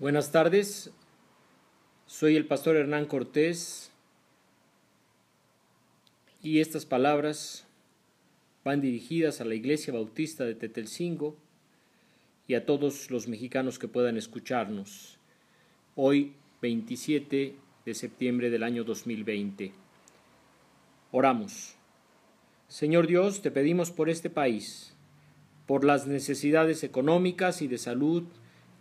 Buenas tardes, soy el pastor Hernán Cortés y estas palabras van dirigidas a la Iglesia Bautista de Tetelcingo y a todos los mexicanos que puedan escucharnos hoy 27 de septiembre del año 2020. Oramos. Señor Dios, te pedimos por este país, por las necesidades económicas y de salud,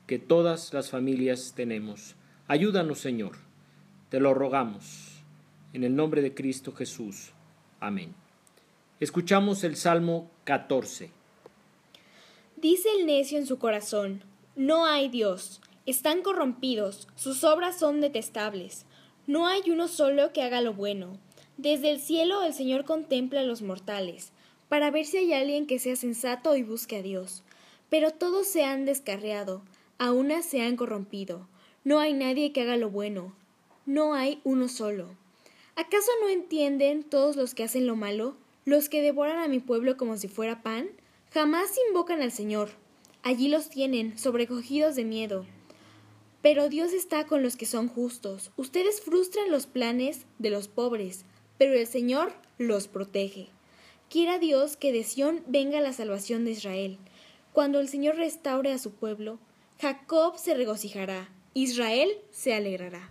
que todas las familias tenemos. Ayúdanos, Señor. Te lo rogamos. En el nombre de Cristo Jesús. Amén. Escuchamos el Salmo 14. Dice el necio en su corazón, no hay Dios, están corrompidos, sus obras son detestables. No hay uno solo que haga lo bueno. Desde el cielo el Señor contempla a los mortales, para ver si hay alguien que sea sensato y busque a Dios. Pero todos se han descarriado, a unas se han corrompido. No hay nadie que haga lo bueno. No hay uno solo. ¿Acaso no entienden todos los que hacen lo malo, los que devoran a mi pueblo como si fuera pan? Jamás invocan al Señor. Allí los tienen, sobrecogidos de miedo. Pero Dios está con los que son justos. Ustedes frustran los planes de los pobres, pero el Señor los protege. Quiera Dios que de Sión venga la salvación de Israel. Cuando el Señor restaure a su pueblo, Jacob se regocijará, Israel se alegrará.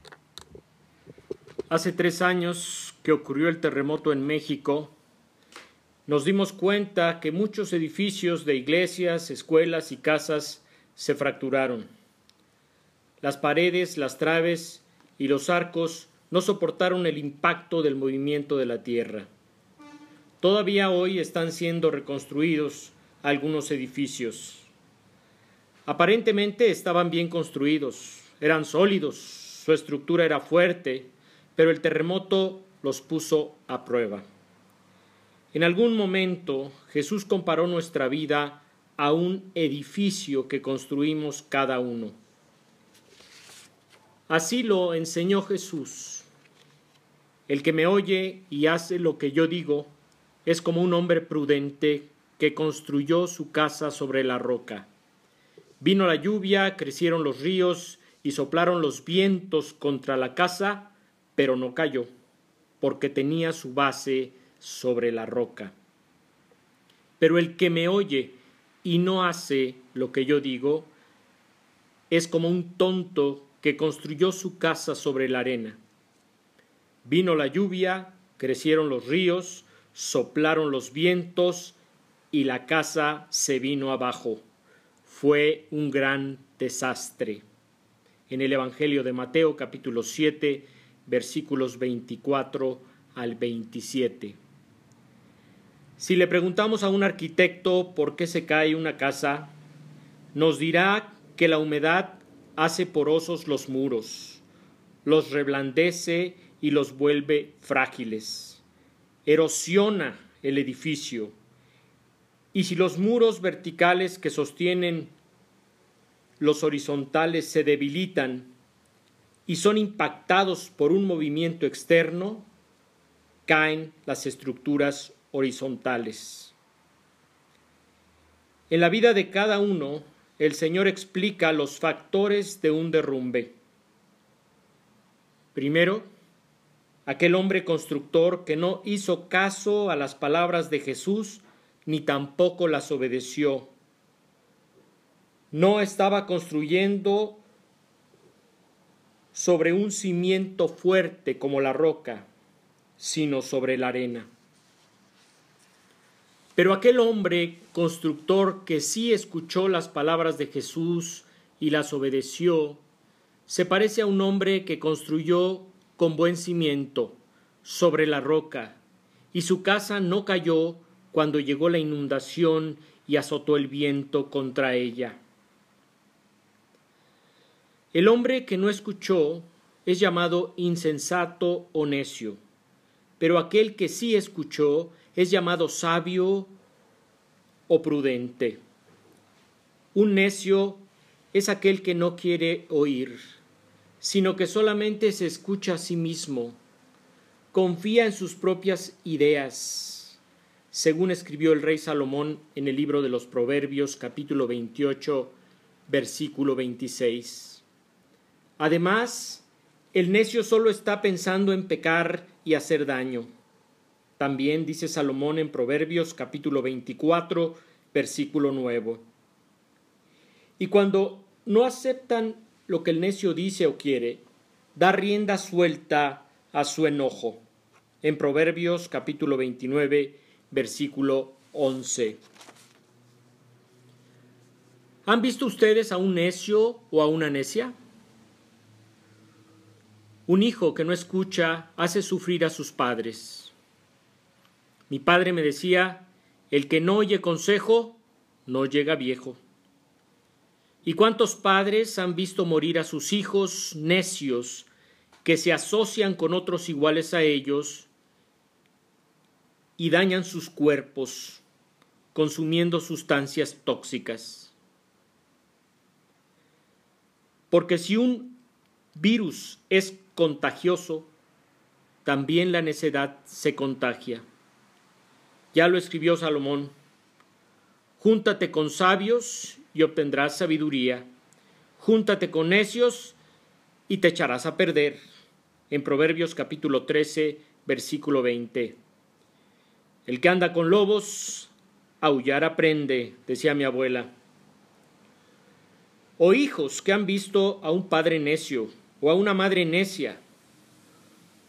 Hace tres años que ocurrió el terremoto en México, nos dimos cuenta que muchos edificios de iglesias, escuelas y casas se fracturaron. Las paredes, las traves y los arcos no soportaron el impacto del movimiento de la tierra. Todavía hoy están siendo reconstruidos algunos edificios. Aparentemente estaban bien construidos, eran sólidos, su estructura era fuerte, pero el terremoto los puso a prueba. En algún momento Jesús comparó nuestra vida a un edificio que construimos cada uno. Así lo enseñó Jesús. El que me oye y hace lo que yo digo es como un hombre prudente que construyó su casa sobre la roca. Vino la lluvia, crecieron los ríos y soplaron los vientos contra la casa, pero no cayó, porque tenía su base sobre la roca. Pero el que me oye y no hace lo que yo digo, es como un tonto que construyó su casa sobre la arena. Vino la lluvia, crecieron los ríos, soplaron los vientos y la casa se vino abajo fue un gran desastre. En el Evangelio de Mateo capítulo 7 versículos 24 al 27. Si le preguntamos a un arquitecto por qué se cae una casa, nos dirá que la humedad hace porosos los muros, los reblandece y los vuelve frágiles, erosiona el edificio, y si los muros verticales que sostienen los horizontales se debilitan y son impactados por un movimiento externo, caen las estructuras horizontales. En la vida de cada uno, el Señor explica los factores de un derrumbe. Primero, aquel hombre constructor que no hizo caso a las palabras de Jesús ni tampoco las obedeció. No estaba construyendo sobre un cimiento fuerte como la roca, sino sobre la arena. Pero aquel hombre constructor que sí escuchó las palabras de Jesús y las obedeció, se parece a un hombre que construyó con buen cimiento sobre la roca, y su casa no cayó cuando llegó la inundación y azotó el viento contra ella. El hombre que no escuchó es llamado insensato o necio, pero aquel que sí escuchó es llamado sabio o prudente. Un necio es aquel que no quiere oír, sino que solamente se escucha a sí mismo, confía en sus propias ideas según escribió el rey Salomón en el libro de los Proverbios capítulo 28, versículo 26. Además, el necio solo está pensando en pecar y hacer daño. También dice Salomón en Proverbios capítulo 24, versículo 9. Y cuando no aceptan lo que el necio dice o quiere, da rienda suelta a su enojo. En Proverbios capítulo 29, versículo 11. ¿Han visto ustedes a un necio o a una necia? Un hijo que no escucha hace sufrir a sus padres. Mi padre me decía, el que no oye consejo, no llega viejo. ¿Y cuántos padres han visto morir a sus hijos necios que se asocian con otros iguales a ellos y dañan sus cuerpos consumiendo sustancias tóxicas? Porque si un virus es contagioso, también la necedad se contagia. Ya lo escribió Salomón. Júntate con sabios y obtendrás sabiduría. Júntate con necios y te echarás a perder. En Proverbios capítulo 13, versículo 20. El que anda con lobos, aullar aprende, decía mi abuela. O hijos que han visto a un padre necio o a una madre necia.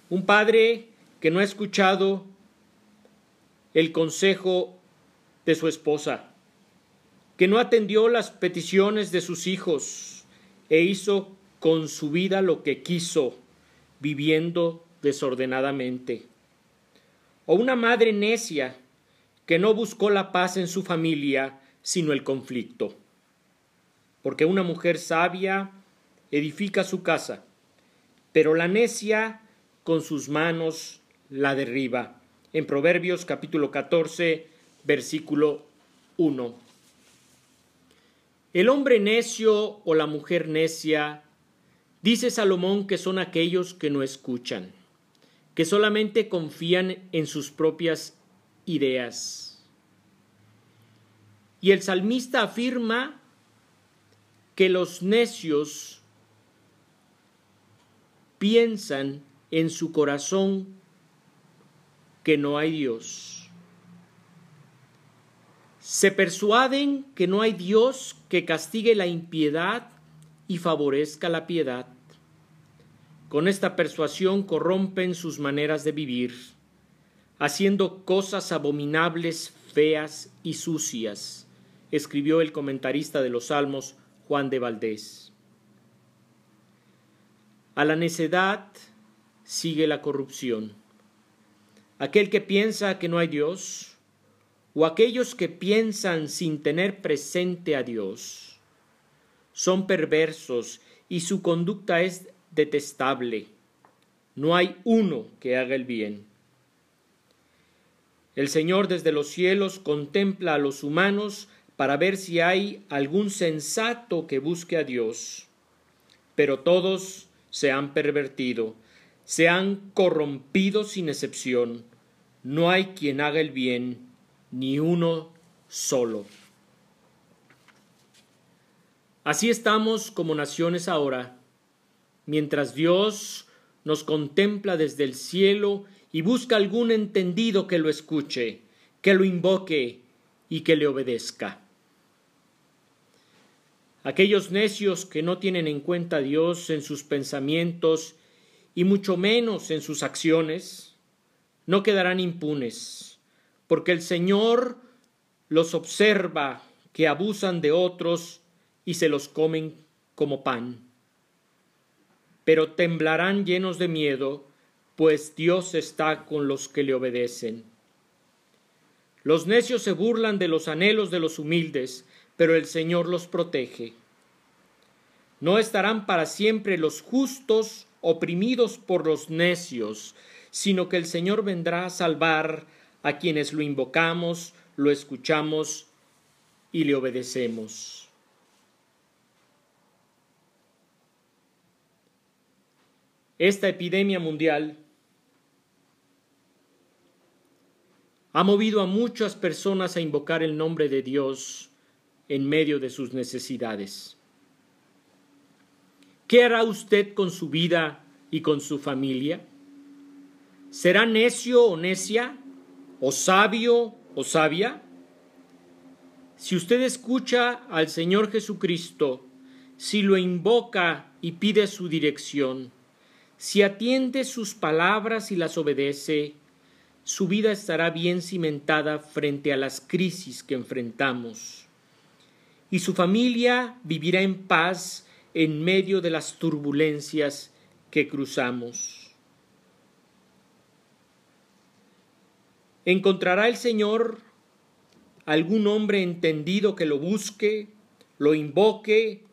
Un padre que no ha escuchado el consejo de su esposa, que no atendió las peticiones de sus hijos e hizo con su vida lo que quiso, viviendo desordenadamente. O una madre necia que no buscó la paz en su familia, sino el conflicto. Porque una mujer sabia edifica su casa, pero la necia con sus manos la derriba. En Proverbios capítulo 14, versículo 1. El hombre necio o la mujer necia, dice Salomón que son aquellos que no escuchan, que solamente confían en sus propias ideas. Y el salmista afirma que los necios piensan en su corazón que no hay Dios. Se persuaden que no hay Dios que castigue la impiedad y favorezca la piedad. Con esta persuasión corrompen sus maneras de vivir, haciendo cosas abominables, feas y sucias, escribió el comentarista de los Salmos Juan de Valdés. A la necedad sigue la corrupción. Aquel que piensa que no hay Dios, o aquellos que piensan sin tener presente a Dios, son perversos y su conducta es detestable. No hay uno que haga el bien. El Señor desde los cielos contempla a los humanos para ver si hay algún sensato que busque a Dios, pero todos se han pervertido, se han corrompido sin excepción. No hay quien haga el bien, ni uno solo. Así estamos como naciones ahora, mientras Dios nos contempla desde el cielo y busca algún entendido que lo escuche, que lo invoque y que le obedezca. Aquellos necios que no tienen en cuenta a Dios en sus pensamientos y mucho menos en sus acciones, no quedarán impunes, porque el Señor los observa que abusan de otros y se los comen como pan. Pero temblarán llenos de miedo, pues Dios está con los que le obedecen. Los necios se burlan de los anhelos de los humildes, pero el Señor los protege. No estarán para siempre los justos oprimidos por los necios, sino que el Señor vendrá a salvar a quienes lo invocamos, lo escuchamos y le obedecemos. Esta epidemia mundial ha movido a muchas personas a invocar el nombre de Dios en medio de sus necesidades. ¿qué hará usted con su vida y con su familia? ¿Será necio o necia? ¿O sabio o sabia? Si usted escucha al Señor Jesucristo, si lo invoca y pide su dirección, si atiende sus palabras y las obedece, su vida estará bien cimentada frente a las crisis que enfrentamos. Y su familia vivirá en paz en medio de las turbulencias que cruzamos. ¿Encontrará el Señor algún hombre entendido que lo busque, lo invoque,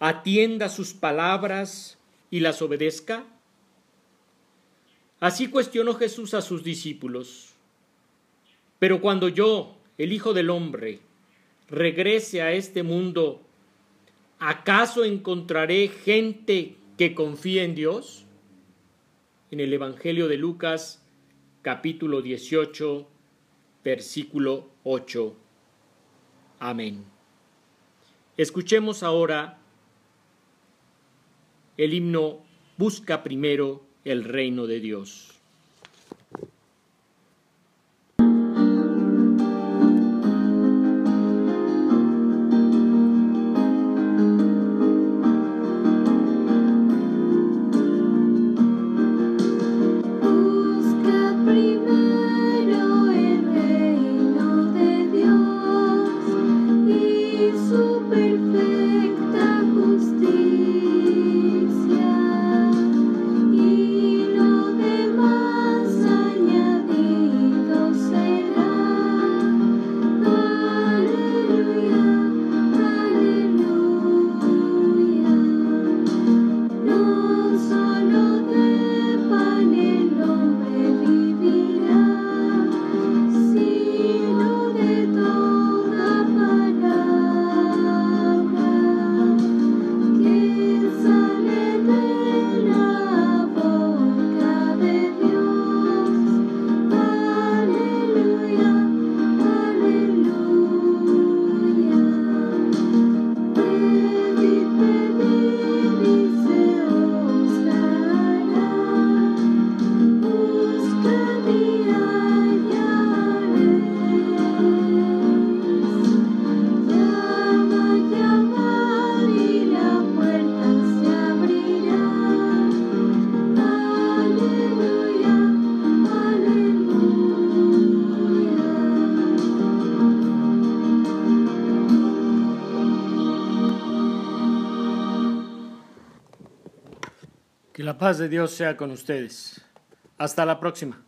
atienda sus palabras y las obedezca? Así cuestionó Jesús a sus discípulos. Pero cuando yo, el Hijo del Hombre, regrese a este mundo, ¿acaso encontraré gente que confíe en Dios? En el Evangelio de Lucas, capítulo 18, versículo 8. Amén. Escuchemos ahora el himno Busca primero el reino de Dios. Paz de Dios sea con ustedes. Hasta la próxima.